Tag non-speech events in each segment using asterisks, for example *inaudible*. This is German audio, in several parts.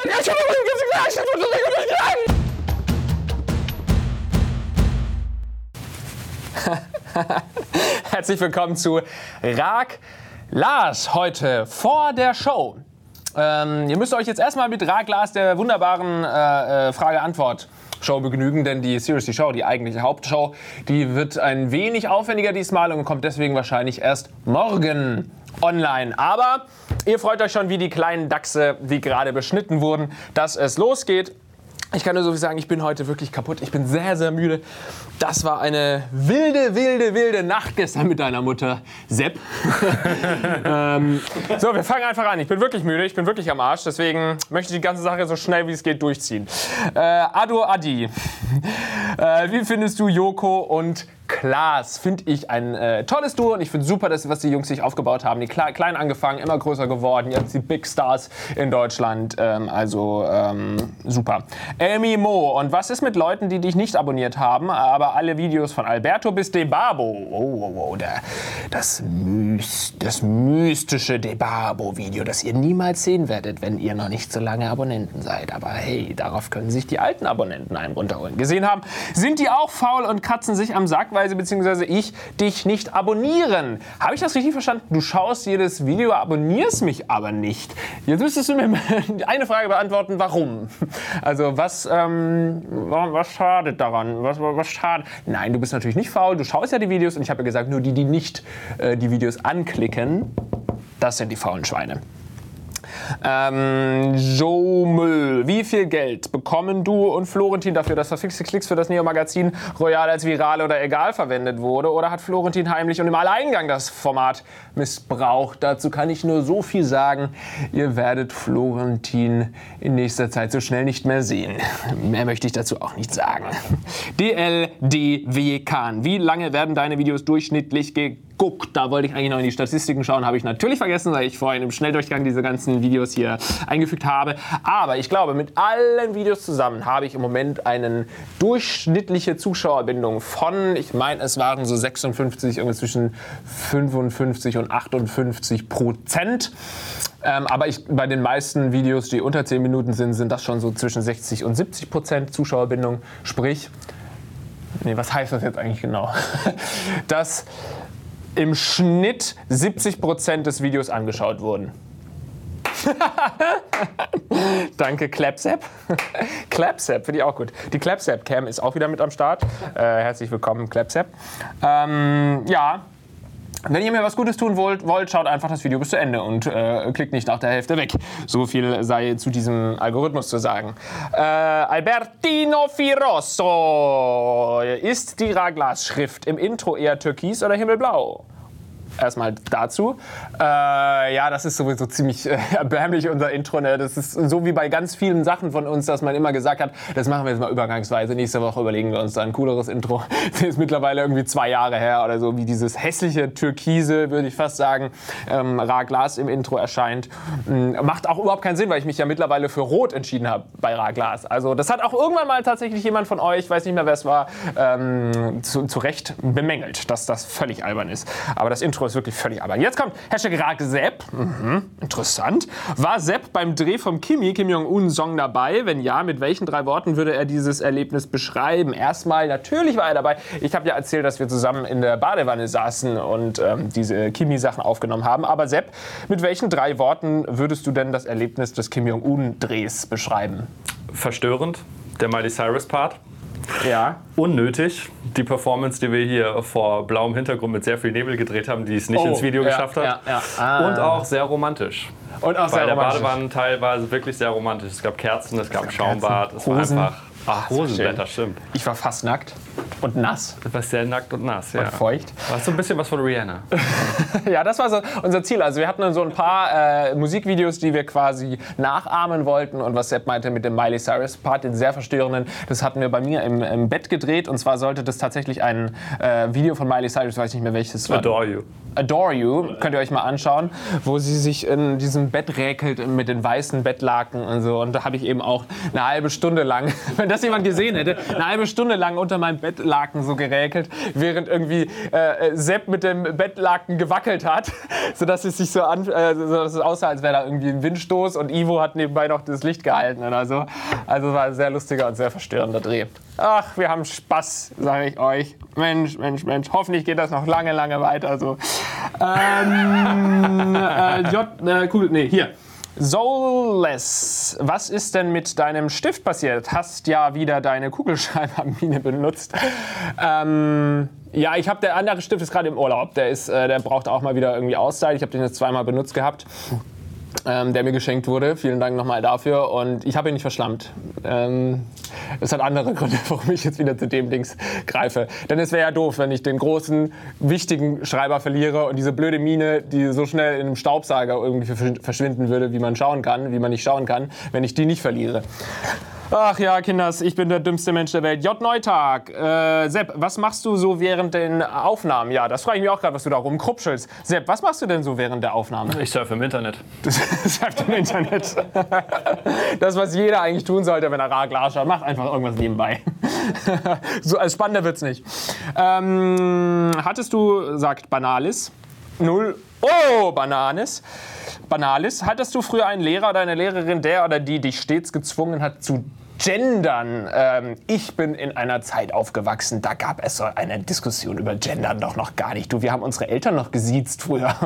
*laughs* Herzlich willkommen zu Rag Lars heute vor der Show. Ähm, ihr müsst euch jetzt erstmal mit Rag Lars der wunderbaren äh, äh, Frage-Antwort Show begnügen, denn die Seriously Show, die eigentliche Hauptshow, die wird ein wenig aufwendiger diesmal und kommt deswegen wahrscheinlich erst morgen online. Aber ihr freut euch schon wie die kleinen Dachse, die gerade beschnitten wurden, dass es losgeht. Ich kann nur so viel sagen, ich bin heute wirklich kaputt. Ich bin sehr, sehr müde. Das war eine wilde, wilde, wilde Nacht gestern mit deiner Mutter, Sepp. *laughs* ähm, so, wir fangen einfach an. Ich bin wirklich müde, ich bin wirklich am Arsch. Deswegen möchte ich die ganze Sache so schnell wie es geht durchziehen. Äh, Ado Adi, äh, wie findest du Joko und Klaas finde ich ein äh, tolles Duo und ich finde super, dass, was die Jungs sich aufgebaut haben. Die kle klein angefangen, immer größer geworden, jetzt die Big Stars in Deutschland. Ähm, also ähm, super. Amy Mo, und was ist mit Leuten, die dich nicht abonniert haben, aber alle Videos von Alberto bis Debabo? Oh, oh, oh, der, das, Mys das mystische Debabo-Video, das ihr niemals sehen werdet, wenn ihr noch nicht so lange Abonnenten seid. Aber hey, darauf können sich die alten Abonnenten einen runterholen. Gesehen haben, sind die auch faul und kratzen sich am Sack, weil Weise beziehungsweise ich dich nicht abonnieren. Habe ich das richtig verstanden? Du schaust jedes Video, abonnierst mich aber nicht. Jetzt müsstest du mir *laughs* eine Frage beantworten, warum? Also was, ähm, was schadet daran? Was, was schadet? Nein, du bist natürlich nicht faul, du schaust ja die Videos und ich habe ja gesagt, nur die, die nicht äh, die Videos anklicken, das sind die faulen Schweine. Ähm, Joe Müll. Wie viel Geld bekommen du und Florentin dafür, dass verfixte Klicks für das Neo-Magazin Royal als viral oder egal verwendet wurde? Oder hat Florentin heimlich und im Alleingang das Format missbraucht? Dazu kann ich nur so viel sagen. Ihr werdet Florentin in nächster Zeit so schnell nicht mehr sehen. Mehr möchte ich dazu auch nicht sagen. DLDW Kahn. Wie lange werden deine Videos durchschnittlich geguckt? Geguckt. Da wollte ich eigentlich noch in die Statistiken schauen, habe ich natürlich vergessen, weil ich vorhin im Schnelldurchgang diese ganzen Videos hier eingefügt habe. Aber ich glaube, mit allen Videos zusammen habe ich im Moment eine durchschnittliche Zuschauerbindung von, ich meine, es waren so 56, irgendwie zwischen 55 und 58 Prozent. Ähm, aber ich, bei den meisten Videos, die unter 10 Minuten sind, sind das schon so zwischen 60 und 70 Prozent Zuschauerbindung. Sprich, nee, was heißt das jetzt eigentlich genau? *laughs* dass im Schnitt 70% des Videos angeschaut wurden. *laughs* Danke, Clapsap. *laughs* Clapsap finde ich auch gut. Die Clapsap Cam ist auch wieder mit am Start. Äh, herzlich willkommen, Clapsap. Ähm, ja, wenn ihr mir was Gutes tun wollt, wollt, schaut einfach das Video bis zu Ende und äh, klickt nicht nach der Hälfte weg. So viel sei zu diesem Algorithmus zu sagen. Äh, Albertino Firosso. Ist die Raglas-Schrift im Intro eher türkis oder himmelblau? Erstmal dazu. Äh, ja, das ist sowieso ziemlich äh, *laughs* erbärmlich, unser Intro. Ne? Das ist so wie bei ganz vielen Sachen von uns, dass man immer gesagt hat, das machen wir jetzt mal übergangsweise. Nächste Woche überlegen wir uns da ein cooleres Intro. *laughs* Das ist mittlerweile irgendwie zwei Jahre her oder so, wie dieses hässliche Türkise, würde ich fast sagen, ähm, Raglas im Intro erscheint. Ähm, macht auch überhaupt keinen Sinn, weil ich mich ja mittlerweile für Rot entschieden habe bei Raglas. Also das hat auch irgendwann mal tatsächlich jemand von euch, weiß nicht mehr, wer es war, ähm, zu, zu Recht bemängelt, dass das völlig albern ist. Aber das Intro ist wirklich völlig albern. Jetzt kommt Hashtag Rag Sepp. Mhm, interessant. War Sepp beim Dreh vom Kimi, Kim Jong-un-Song dabei? Wenn ja, mit welchen drei Worten würde er dieses Erlebnis beschreiben? Erstmal, natürlich war er dabei. Ich habe ja erzählt, dass wir zusammen in der Badewanne saßen und ähm, diese Kimi-Sachen aufgenommen haben. Aber Sepp, mit welchen drei Worten würdest du denn das Erlebnis des Kim Jong-un-Drehs beschreiben? Verstörend, der Miley Cyrus-Part. Ja. Unnötig. Die Performance, die wir hier vor blauem Hintergrund mit sehr viel Nebel gedreht haben, die es nicht oh, ins Video ja, geschafft hat. Ja, ja. Ah. Und auch sehr romantisch. Und auch Weil sehr der Badewannenteil war wirklich sehr romantisch. Es gab Kerzen, es gab Schaumbad, es war einfach Ach, Hosenwetter, stimmt. Ich war fast nackt und nass. Du warst sehr nackt und nass, ja. Und feucht. War so ein bisschen was von Rihanna. *laughs* ja, das war so unser Ziel. Also wir hatten dann so ein paar äh, Musikvideos, die wir quasi nachahmen wollten. Und was Sepp meinte mit dem Miley Cyrus Part, den sehr verstörenden, das hatten wir bei mir im, im Bett gedreht. Und zwar sollte das tatsächlich ein äh, Video von Miley Cyrus, weiß nicht mehr welches war. Adore You. Adore You, könnt ihr euch mal anschauen, wo sie sich in diesem Bett räkelt mit den weißen Bettlaken und so. Und da habe ich eben auch eine halbe Stunde lang, *laughs* wenn das jemand gesehen hätte, eine halbe Stunde lang unter meinem Bettlaken so geräkelt, während irgendwie äh, Sepp mit dem Bettlaken gewackelt hat, *laughs* sodass es sich so an, äh, es aussah, als wäre da irgendwie ein Windstoß und Ivo hat nebenbei noch das Licht gehalten oder so. Also war ein sehr lustiger und sehr verstörender Dreh. Ach, wir haben Spaß, sage ich euch. Mensch, Mensch, Mensch. Hoffentlich geht das noch lange, lange weiter so. Ähm, *laughs* äh, J, äh, cool, nee, hier. Soulless, was ist denn mit deinem Stift passiert? Hast ja wieder deine Kugelschreibermine *laughs* benutzt. Ähm, ja, ich habe der andere Stift ist gerade im Urlaub. Der ist, äh, der braucht auch mal wieder irgendwie Auszeit. Ich habe den jetzt zweimal benutzt gehabt ähm, der mir geschenkt wurde. Vielen Dank nochmal dafür. Und ich habe ihn nicht verschlammt. Ähm, es hat andere *laughs* Gründe, warum ich jetzt wieder zu dem Dings greife. Denn es wäre ja doof, wenn ich den großen, wichtigen Schreiber verliere und diese blöde Mine, die so schnell in einem Staubsauger irgendwie verschwinden würde, wie man schauen kann, wie man nicht schauen kann, wenn ich die nicht verliere. Ach ja, Kinders, ich bin der dümmste Mensch der Welt. J. Neutag. Äh, Sepp, was machst du so während den Aufnahmen? Ja, das frage ich mich auch gerade, was du da rumkrupschelst. Sepp, was machst du denn so während der Aufnahmen? Ich surfe im Internet. Du *laughs* surfst im Internet. Das, was jeder eigentlich tun sollte, wenn er rar Glas schaut. Macht einfach irgendwas nebenbei. *laughs* so, also spannender wird's nicht. Ähm, hattest du, sagt Banalis, null Oh, Bananes. Banalis. Hattest du früher einen Lehrer oder eine Lehrerin, der oder die dich stets gezwungen hat zu Gendern. Ähm, ich bin in einer Zeit aufgewachsen, da gab es so eine Diskussion über Gendern doch noch gar nicht. Du, wir haben unsere Eltern noch gesiezt früher. *laughs*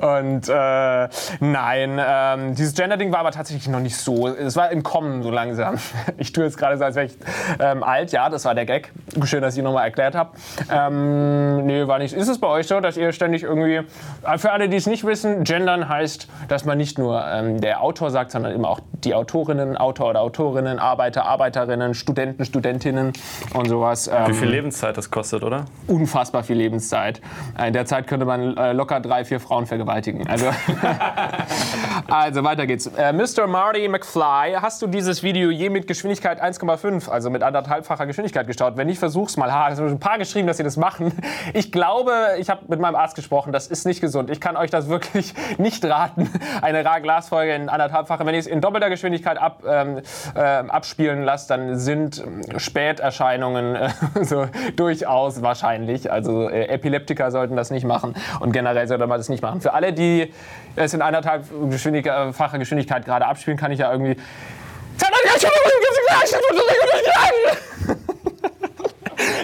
Und, äh, nein, ähm, dieses Gender-Ding war aber tatsächlich noch nicht so. Es war im Kommen so langsam. *laughs* Ich tue jetzt gerade so, als wäre ich ähm, alt. Ja, das war der Gag. Schön, dass ich ihn nochmal erklärt habe. Ähm, nee, war nicht. Ist es bei euch so, dass ihr ständig irgendwie, äh, für alle, die es nicht wissen, Gendern heißt, dass man nicht nur ähm, der Autor sagt, sondern immer auch die Autorin Autorinnen, Autor oder Autorinnen, Arbeiter, Arbeiterinnen, Studenten, Studentinnen und sowas. Wie viel ähm, Lebenszeit das kostet, oder? Unfassbar viel Lebenszeit. In der Zeit könnte man äh, locker drei, vier Frauen vergewaltigen. Also, *laughs* also weiter geht's. Äh, Mr. Marty McFly, hast du dieses Video je mit Geschwindigkeit 1,5, also mit anderthalbfacher Geschwindigkeit geschaut? Wenn nicht, versuch's mal. Ha, es ein paar geschrieben, dass sie das machen. Ich glaube, ich habe mit meinem Arzt gesprochen, das ist nicht gesund. Ich kann euch das wirklich *laughs* nicht raten. Eine Rar-Glas-Folge in anderthalbfacher. Wenn ihr es in doppelter Geschwindigkeit Geschwindigkeit ab, ähm, äh, abspielen lasst, dann sind Späterscheinungen äh, *laughs* so durchaus wahrscheinlich. Also äh, Epileptiker sollten das nicht machen und generell sollte man das nicht machen. Für alle, die es in anderthalbfacher Geschwindigkeit, Geschwindigkeit gerade abspielen, kann ich ja irgendwie *laughs*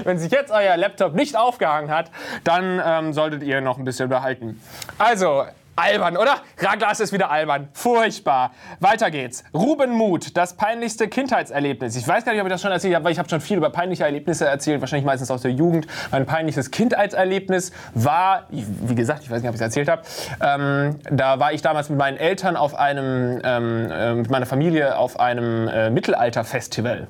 wenn sich jetzt euer Laptop nicht aufgehangen hat, dann ähm, solltet ihr noch ein bisschen behalten. Also, Albern, oder? Raglas ist wieder albern. Furchtbar. Weiter geht's. Ruben Mut, das peinlichste Kindheitserlebnis. Ich weiß gar nicht, ob ich das schon erzählt habe, weil ich habe schon viel über peinliche Erlebnisse erzählt, wahrscheinlich meistens aus der Jugend. Mein peinlichstes Kindheitserlebnis war, wie gesagt, ich weiß nicht, ob ich es erzählt habe, ähm, da war ich damals mit meinen Eltern auf einem, ähm, äh, mit meiner Familie auf einem äh, Mittelalterfestival.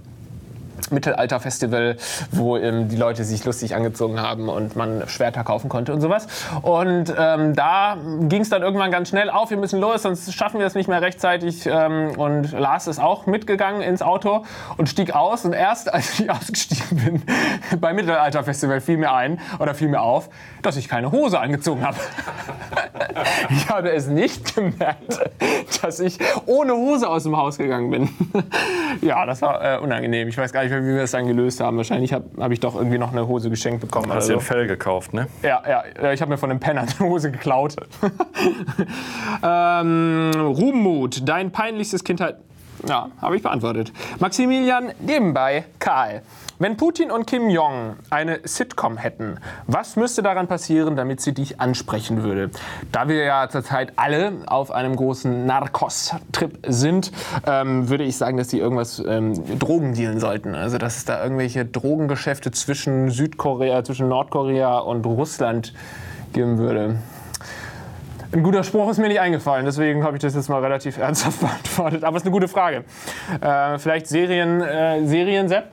Mittelalter-Festival, wo ähm, die Leute sich lustig angezogen haben und man Schwerter kaufen konnte und sowas. Und ähm, da ging es dann irgendwann ganz schnell auf, wir müssen los, sonst schaffen wir es nicht mehr rechtzeitig. Ähm, und Lars ist auch mitgegangen ins Auto und stieg aus. Und erst *laughs* als ich ausgestiegen bin beim Mittelalter-Festival fiel mir ein oder fiel mir auf, dass ich keine Hose angezogen habe. *laughs* ich habe es nicht gemerkt, dass ich ohne Hose aus dem Haus gegangen bin. *laughs* ja, das war äh, unangenehm. Ich weiß gar nicht, wie wir es dann gelöst haben. Wahrscheinlich habe hab ich doch irgendwie noch eine Hose geschenkt bekommen. Hast du also. ein Fell gekauft, ne? Ja, ja. Ich habe mir von einem Penner eine Hose geklaut. *laughs* ähm, Ruhmut, dein peinlichstes Kindheit. Ja, habe ich beantwortet. Maximilian, nebenbei Karl. Wenn Putin und Kim Jong eine Sitcom hätten, was müsste daran passieren, damit sie dich ansprechen würde? Da wir ja zurzeit alle auf einem großen Narcos-Trip sind, ähm, würde ich sagen, dass sie irgendwas ähm, Drogen dealen sollten. Also dass es da irgendwelche Drogengeschäfte zwischen Südkorea, zwischen Nordkorea und Russland geben würde. Ein guter Spruch ist mir nicht eingefallen, deswegen habe ich das jetzt mal relativ *laughs* ernsthaft beantwortet. Aber es ist eine gute Frage. Äh, vielleicht Serien, äh, Serien-Sepp?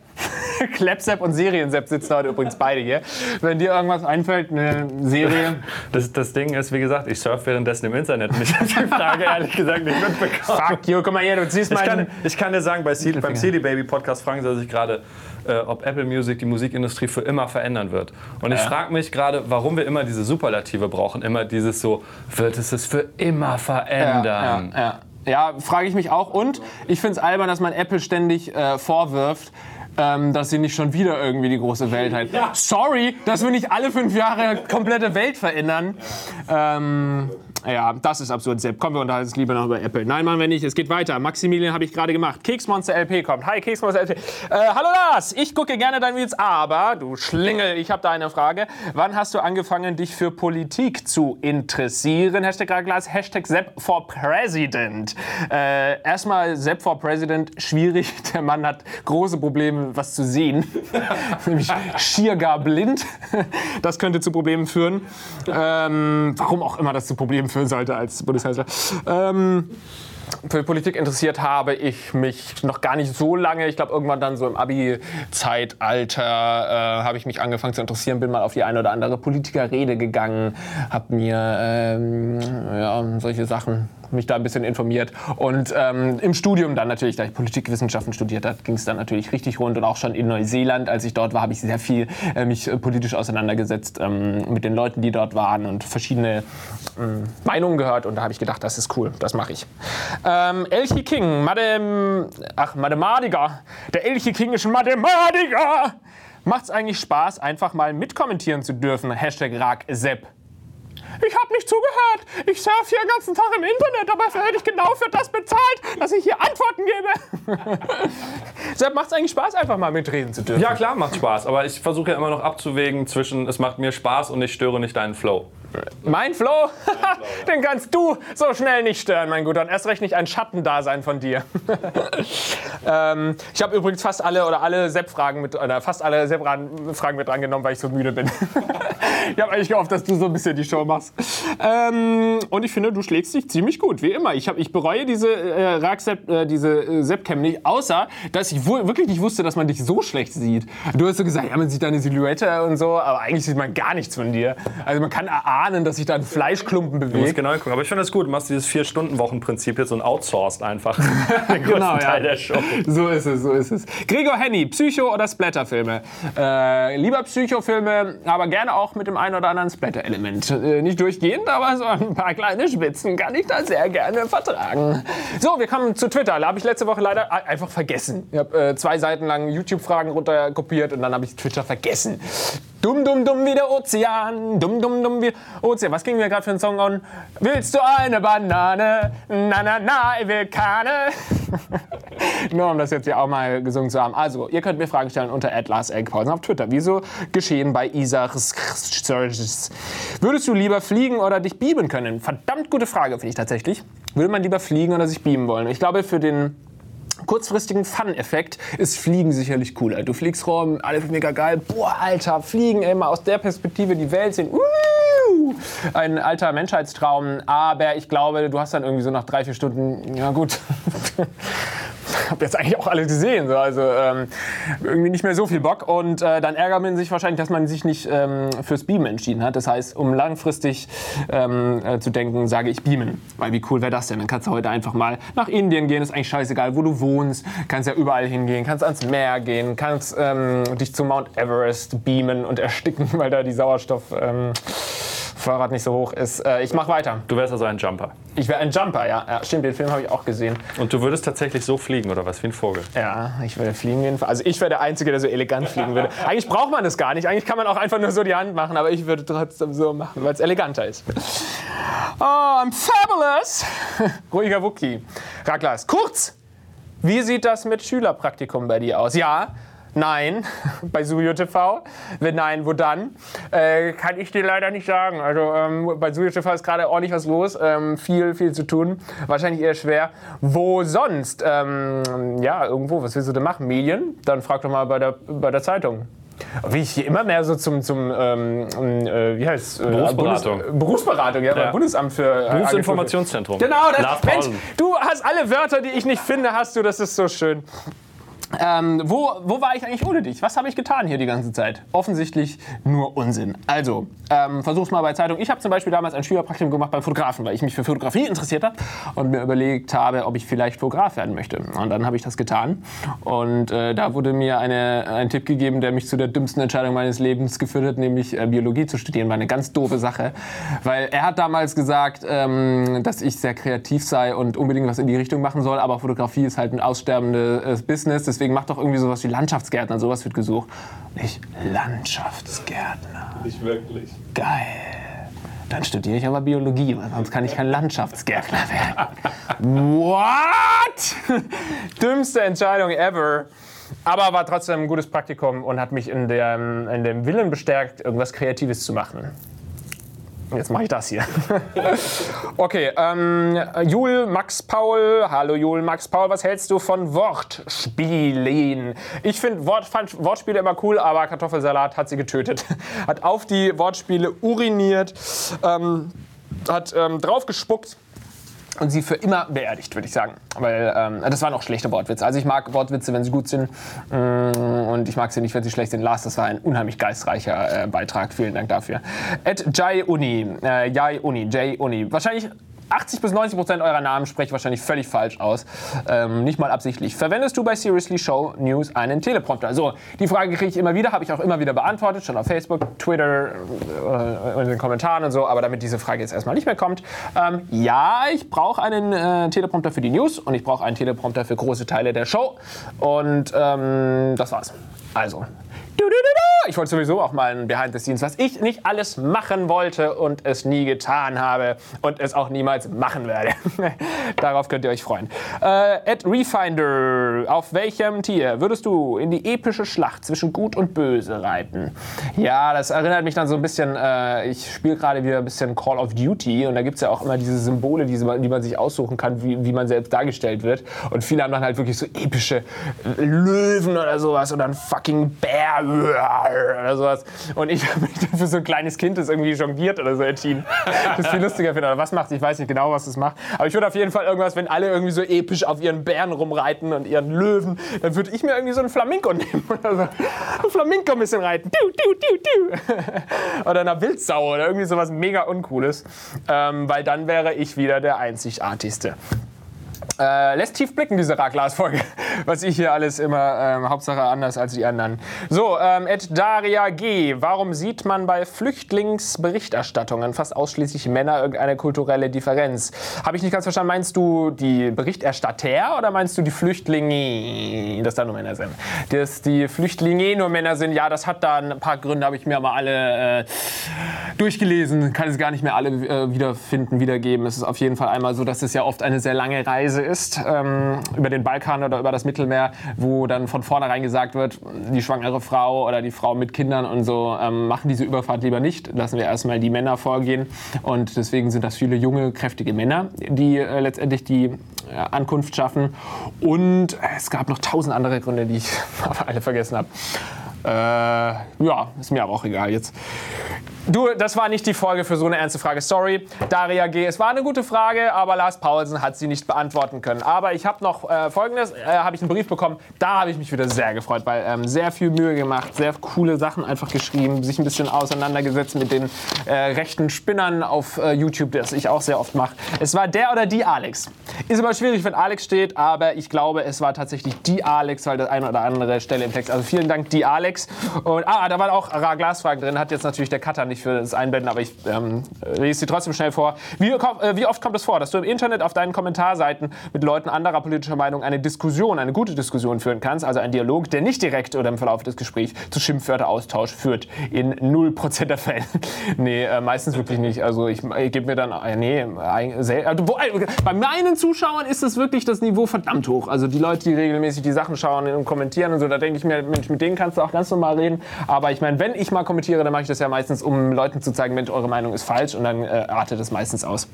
*laughs* Clapsap und Seriensepp sitzen heute übrigens beide hier. Wenn dir irgendwas einfällt, eine Serie. Das, das Ding ist, wie gesagt, ich surfe währenddessen im Internet ich habe die Frage ehrlich gesagt nicht mitbekommen. Fuck you, guck mal hier, du ziehst ich kann, ich kann dir sagen, bei CD, beim CD Baby Podcast fragen sie sich gerade, äh, ob Apple Music die Musikindustrie für immer verändern wird. Und ich frage mich gerade, warum wir immer diese Superlative brauchen, immer dieses so, wird es es für immer verändern? Ja, ja, ja. ja frage ich mich auch. Und ich finde es albern, dass man Apple ständig äh, vorwirft, ähm, dass sie nicht schon wieder irgendwie die große Welt hat. Ja. Sorry, dass wir nicht alle fünf Jahre komplette Welt verändern. Ähm, ja, das ist absurd, Sepp. Kommen wir unterhalten uns lieber noch über Apple. Nein, machen wir nicht. Es geht weiter. Maximilian habe ich gerade gemacht. Keksmonster LP kommt. Hi, Keksmonster LP. Äh, hallo Lars, ich gucke gerne deine Videos, aber du Schlingel, ich habe da eine Frage. Wann hast du angefangen, dich für Politik zu interessieren? Hashtag Glas, Hashtag Sepp for President. Äh, erstmal Sepp for President, schwierig. *laughs* Der Mann hat große Probleme, was zu sehen. *laughs* Nämlich schier gar blind. Das könnte zu Problemen führen. Ähm, warum auch immer das zu Problemen führen sollte als Bundeskanzler. Ähm, für Politik interessiert habe ich mich noch gar nicht so lange. Ich glaube, irgendwann dann so im Abi-Zeitalter äh, habe ich mich angefangen zu interessieren, bin mal auf die eine oder andere Politikerrede gegangen, habe mir ähm, ja, solche Sachen mich da ein bisschen informiert. Und ähm, im Studium dann natürlich, da ich Politikwissenschaften studiert habe, ging es dann natürlich richtig rund. Und auch schon in Neuseeland, als ich dort war, habe ich sehr viel äh, mich äh, politisch auseinandergesetzt ähm, mit den Leuten, die dort waren und verschiedene Meinungen gehört. Und da habe ich gedacht, das ist cool, das mache ich. Ähm, Elchi King, Madem, ach, Mathematiker. Der Elchi King ist ein Mathematiker. Macht's eigentlich Spaß, einfach mal mitkommentieren zu dürfen? Hashtag RagSepp ich habe nicht zugehört. Ich surfe hier den ganzen Tag im Internet, aber werde ich genau für das bezahlt, dass ich hier Antworten gebe. *laughs* Deshalb macht es eigentlich Spaß, einfach mal mitreden zu dürfen. Ja, klar, macht Spaß. Aber ich versuche ja immer noch abzuwägen zwischen, es macht mir Spaß und ich störe nicht deinen Flow. Mein Flow? *laughs* Den kannst du so schnell nicht stören, mein Guter. Und erst recht nicht ein Schattendasein von dir. *laughs* ähm, ich habe übrigens fast alle oder alle Sepp-Fragen mit, oder fast alle Sepp-Fragen mit drangenommen, weil ich so müde bin. Ich habe eigentlich gehofft, dass du so ein bisschen die Show machst. Ähm, und ich finde, du schlägst dich ziemlich gut, wie immer. Ich, hab, ich bereue diese äh, Rag-Sepp, äh, diese äh, Sepp-Cam nicht, außer, dass ich wirklich nicht wusste, dass man dich so schlecht sieht. Du hast so gesagt, ja, man sieht deine Silhouette und so, aber eigentlich sieht man gar nichts von dir. Also man kann erahnen, ahnen, dass sich da ein Fleischklumpen bewegt. Du musst genau gucken. Aber ich finde das gut. Du machst dieses Vier-Stunden-Wochen-Prinzip jetzt und outsourced einfach *laughs* den größten genau, Teil ja. der Show. So ist es, so ist es. Gregor Henny, Psycho- oder Splatterfilme? Äh, lieber Psycho-Filme, aber gerne auch mit dem einen oder anderen Splatter-Element. Äh, nicht durchgehend, aber so ein paar kleine Spitzen kann ich da sehr gerne vertragen. So, wir kommen zu Twitter. Da habe ich letzte Woche leider einfach vergessen. Ich habe äh, zwei Seiten lang YouTube-Fragen runterkopiert und dann habe ich Twitter vergessen. Dumm, dumm, dumm wie der Ozean. Dumm, dumm, dumm wie Ozean. Was ging mir gerade für ein Song an? Willst du eine Banane? Na, na, na, ich will keine. *laughs* Nur um das jetzt hier auch mal gesungen zu haben. Also, ihr könnt mir Fragen stellen unter @larseggpausen auf Twitter. Wieso geschehen bei Isar Würdest du lieber fliegen oder dich beamen können? Verdammt gute Frage, finde ich tatsächlich. Würde man lieber fliegen oder sich beamen wollen? Ich glaube, für den kurzfristigen Fun-Effekt ist Fliegen sicherlich cooler. Du fliegst rum, alles mega geil. Boah, Alter, Fliegen, ey, mal aus der Perspektive die Welt sehen. Uh, ein alter Menschheitstraum. Aber ich glaube, du hast dann irgendwie so nach drei, vier Stunden, ja gut, *laughs* *laughs* habe jetzt eigentlich auch alle gesehen. So. Also ähm, irgendwie nicht mehr so viel Bock. Und äh, dann ärgert man sich wahrscheinlich, dass man sich nicht ähm, fürs Beamen entschieden hat. Das heißt, um langfristig ähm, äh, zu denken, sage ich Beamen. Weil wie cool wäre das denn? Dann kannst du heute einfach mal nach Indien gehen. Ist eigentlich scheißegal, wo du wohnst. Kannst ja überall hingehen. Kannst ans Meer gehen. Kannst ähm, dich zu Mount Everest beamen und ersticken, *laughs* weil da die Sauerstoff... Fahrrad nicht so hoch ist. Äh, ich mache weiter. Du wärst also ein Jumper. Ich wäre ein Jumper, ja. ja. Stimmt, den Film habe ich auch gesehen. Und du würdest tatsächlich so fliegen oder was? Wie ein Vogel? Ja, ich würde fliegen jedenfalls. Also ich wäre der Einzige, der so elegant fliegen würde. *laughs* Eigentlich braucht man das gar nicht. Eigentlich kann man auch einfach nur so die Hand machen, aber ich würde trotzdem so machen, weil es eleganter ist. Oh, I'm fabulous! *laughs* Ruhiger Wookie. Raglas. Kurz! Wie sieht das mit Schülerpraktikum bei dir aus? Ja, Nein, *laughs* bei Suyo TV. Wenn nein, wo dann? Äh, kann ich dir leider nicht sagen. Also ähm, bei Suyo TV ist gerade ordentlich was los. Ähm, viel, viel zu tun. Wahrscheinlich eher schwer. Wo sonst? Ähm, ja, irgendwo. Was willst du denn machen? Medien? Dann frag doch mal bei der, bei der Zeitung. Wie ich hier immer mehr so zum, zum ähm, äh, wie heißt äh, Berufsberatung. Bundes, Berufsberatung, ja, ja. Bundesamt für äh, Berufsinformationszentrum. Genau, das, Mensch, du hast alle Wörter, die ich nicht finde, hast du, das ist so schön. Ähm, wo, wo war ich eigentlich ohne dich? Was habe ich getan hier die ganze Zeit? Offensichtlich nur Unsinn. Also, ähm, versuch's mal bei Zeitung. Ich habe zum Beispiel damals ein Schülerpraktikum gemacht beim Fotografen, weil ich mich für Fotografie interessiert habe und mir überlegt habe, ob ich vielleicht Fotograf werden möchte. Und dann habe ich das getan. Und äh, da wurde mir eine, ein Tipp gegeben, der mich zu der dümmsten Entscheidung meines Lebens geführt hat, nämlich äh, Biologie zu studieren. War eine ganz doofe Sache. Weil er hat damals gesagt, ähm, dass ich sehr kreativ sei und unbedingt was in die Richtung machen soll. Aber Fotografie ist halt ein aussterbendes Business. Deswegen macht doch irgendwie sowas wie Landschaftsgärtner. Sowas wird gesucht. Nicht Landschaftsgärtner. Nicht wirklich. Geil. Dann studiere ich aber Biologie, weil sonst kann ich kein Landschaftsgärtner werden. What? *laughs* Dümmste Entscheidung ever. Aber war trotzdem ein gutes Praktikum und hat mich in dem, in dem Willen bestärkt, irgendwas Kreatives zu machen. Jetzt mache ich das hier. *laughs* okay, ähm, Jul Max Paul. Hallo Jul Max Paul, was hältst du von Wortspielen? Ich finde Wort, Wortspiele immer cool, aber Kartoffelsalat hat sie getötet. *laughs* hat auf die Wortspiele uriniert, ähm, hat ähm, drauf gespuckt und sie für immer beerdigt, würde ich sagen. Weil ähm, das waren auch schlechte Wortwitze. Also ich mag Wortwitze, wenn sie gut sind mm, und ich mag sie nicht, wenn sie schlecht sind. Lars, das war ein unheimlich geistreicher äh, Beitrag. Vielen Dank dafür. At Jai Uni, äh, Jai Uni, Jai Uni. Wahrscheinlich 80 bis 90 Prozent eurer Namen spreche ich wahrscheinlich völlig falsch aus. Ähm, nicht mal absichtlich. Verwendest du bei Seriously Show News einen Teleprompter? So, die Frage kriege ich immer wieder, habe ich auch immer wieder beantwortet, schon auf Facebook, Twitter, äh, in den Kommentaren und so. Aber damit diese Frage jetzt erstmal nicht mehr kommt, ähm, ja, ich brauche einen äh, Teleprompter für die News und ich brauche einen Teleprompter für große Teile der Show. Und ähm, das war's. Also, ich wollte sowieso auch mal ein Behind the Scenes, was ich nicht alles machen wollte und es nie getan habe und es auch niemals machen werde. *laughs* Darauf könnt ihr euch freuen. Äh, at Refinder, auf welchem Tier würdest du in die epische Schlacht zwischen Gut und Böse reiten? Ja, das erinnert mich dann so ein bisschen, äh, ich spiele gerade wieder ein bisschen Call of Duty und da gibt es ja auch immer diese Symbole, die, die man sich aussuchen kann, wie, wie man selbst dargestellt wird. Und viele haben dann halt wirklich so epische Löwen oder sowas oder ein fucking Bär oder sowas. Und ich *laughs* habe mich dann für so ein kleines Kind das irgendwie jongliert oder so entschieden. Das viel lustiger finde. Oder was macht, ich weiß nicht genau, was das macht. Aber ich würde auf jeden Fall irgendwas, wenn alle irgendwie so episch auf ihren Bären rumreiten und ihren Löwen, dann würde ich mir irgendwie so einen Flamingo *laughs* nehmen oder so. Ein Flamingo ein bisschen reiten. Du, du, du, du. Oder einer Wildsau oder irgendwie sowas mega Uncooles. Ähm, weil dann wäre ich wieder der einzigartigste. Äh, lässt tief blicken, diese Raglas-Folge. *laughs* Was ich hier alles immer, ähm, Hauptsache anders als die anderen. So, ähm, Ed Daria G. Warum sieht man bei Flüchtlingsberichterstattungen fast ausschließlich Männer irgendeine kulturelle Differenz? Habe ich nicht ganz verstanden. Meinst du die Berichterstatter oder meinst du die Flüchtlinge, dass da nur Männer sind? Dass die Flüchtlinge nur Männer sind, ja, das hat da ein paar Gründe, habe ich mir mal alle äh, durchgelesen. Kann es gar nicht mehr alle äh, wiederfinden, wiedergeben. Es ist auf jeden Fall einmal so, dass es ja oft eine sehr lange Reise ist ähm, über den Balkan oder über das Mittelmeer, wo dann von vornherein gesagt wird, die schwangere Frau oder die Frau mit Kindern und so ähm, machen diese Überfahrt lieber nicht. Lassen wir erstmal die Männer vorgehen. Und deswegen sind das viele junge, kräftige Männer, die äh, letztendlich die äh, Ankunft schaffen. Und es gab noch tausend andere Gründe, die ich *laughs* alle vergessen habe. Äh, ja, ist mir aber auch egal jetzt. Du, das war nicht die Folge für so eine ernste Frage. Sorry, Daria G. Es war eine gute Frage, aber Lars Paulsen hat sie nicht beantworten können. Aber ich habe noch äh, Folgendes, äh, habe ich einen Brief bekommen. Da habe ich mich wieder sehr gefreut, weil ähm, sehr viel Mühe gemacht, sehr coole Sachen einfach geschrieben, sich ein bisschen auseinandergesetzt mit den äh, rechten Spinnern auf äh, YouTube, das ich auch sehr oft mache. Es war der oder die Alex. Ist immer schwierig, wenn Alex steht, aber ich glaube, es war tatsächlich die Alex, weil das eine oder andere Stelle im Text. Also vielen Dank, die Alex. Und ah, da waren auch Glasfragen drin. Hat jetzt natürlich der Cutter nicht für das Einblenden, aber ich ähm, lese sie trotzdem schnell vor. Wie, äh, wie, oft kommt es vor, dass du im Internet auf deinen Kommentarseiten mit Leuten anderer politischer Meinung eine Diskussion, eine gute Diskussion führen kannst, also ein Dialog, der nicht direkt oder im Verlauf des Gesprächs zu Schimpfwörteraustausch führt, in 0% der Fälle. *laughs* nee, äh, meistens wirklich nicht. Also ich, ich gebe mir dann, äh, nee, äh, also, bei meinen Zuschauern ist es wirklich das Niveau verdammt hoch. Also die Leute, die regelmäßig die Sachen schauen und kommentieren und so, da denke ich mir, Mensch, mit denen kannst du auch ganz normal reden. Aber ich meine, wenn ich mal kommentiere, dann mache ich das ja meistens, um Leuten zu zeigen, Mensch, eure Meinung ist falsch und dann äh, artet es meistens aus.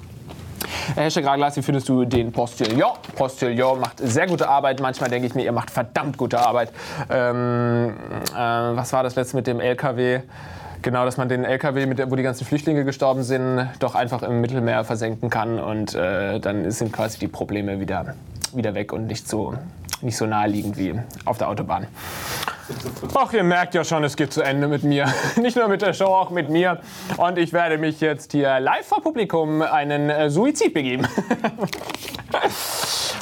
Hashtag Raglas, wie findest du den Postillon? Postillon macht sehr gute Arbeit. Manchmal denke ich mir, ihr macht verdammt gute Arbeit. Ähm, äh, was war das letzte mit dem LKW? Genau, dass man den LKW, mit, wo die ganzen Flüchtlinge gestorben sind, doch einfach im Mittelmeer versenken kann und äh, dann sind quasi die Probleme wieder, wieder weg und nicht so nicht so naheliegend wie auf der Autobahn. Ach, ihr merkt ja schon, es geht zu Ende mit mir. *laughs* Nicht nur mit der Show, auch mit mir. Und ich werde mich jetzt hier live vor Publikum einen äh, Suizid begeben. *laughs*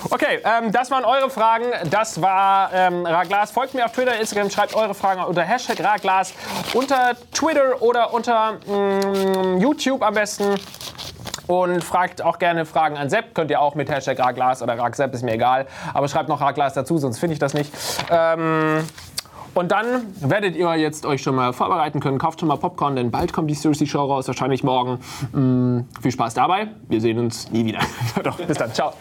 Okay, ähm, das waren eure Fragen. Das war ähm, Raglas. Folgt mir auf Twitter, Instagram, schreibt eure Fragen unter Hashtag Raglas, unter Twitter oder unter mm, YouTube am besten. Und fragt auch gerne Fragen an Sepp. Könnt ihr auch mit Hashtag Raglas oder Ragsepp, ist mir egal. Aber schreibt noch Raglas dazu, sonst finde ich das nicht. Ähm, und dann werdet ihr jetzt euch schon mal vorbereiten können. Kauft schon mal Popcorn, denn bald kommt die Cersei Show raus, wahrscheinlich morgen. Mm, viel Spaß dabei. Wir sehen uns nie wieder. *laughs* Doch, bis dann. Ciao.